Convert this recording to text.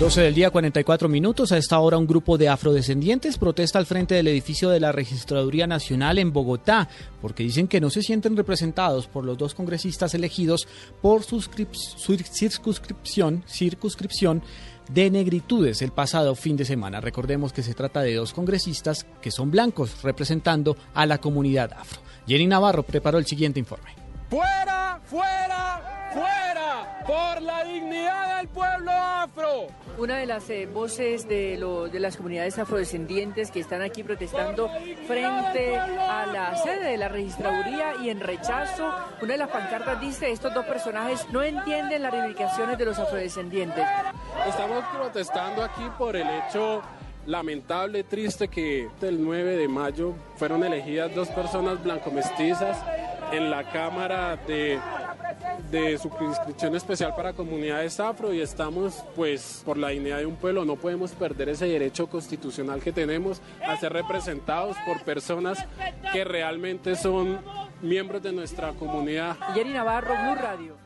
12 del día, 44 minutos. A esta hora, un grupo de afrodescendientes protesta al frente del edificio de la Registraduría Nacional en Bogotá, porque dicen que no se sienten representados por los dos congresistas elegidos por circunscripción, circunscripción de negritudes el pasado fin de semana. Recordemos que se trata de dos congresistas que son blancos, representando a la comunidad afro. Jenny Navarro preparó el siguiente informe. ¡Fuera, fuera, fuera! ¡Por la dignidad del pueblo afro! Una de las eh, voces de, de las comunidades afrodescendientes que están aquí protestando frente a la sede de la registraduría y en rechazo, una de las pancartas dice, estos dos personajes no entienden las reivindicaciones de los afrodescendientes. Estamos protestando aquí por el hecho lamentable, triste que el 9 de mayo fueron elegidas dos personas blanco-mestizas en la Cámara de de inscripción especial para comunidades afro y estamos pues por la dignidad de un pueblo, no podemos perder ese derecho constitucional que tenemos a ser representados por personas que realmente son miembros de nuestra comunidad. Navarro, Blue Radio.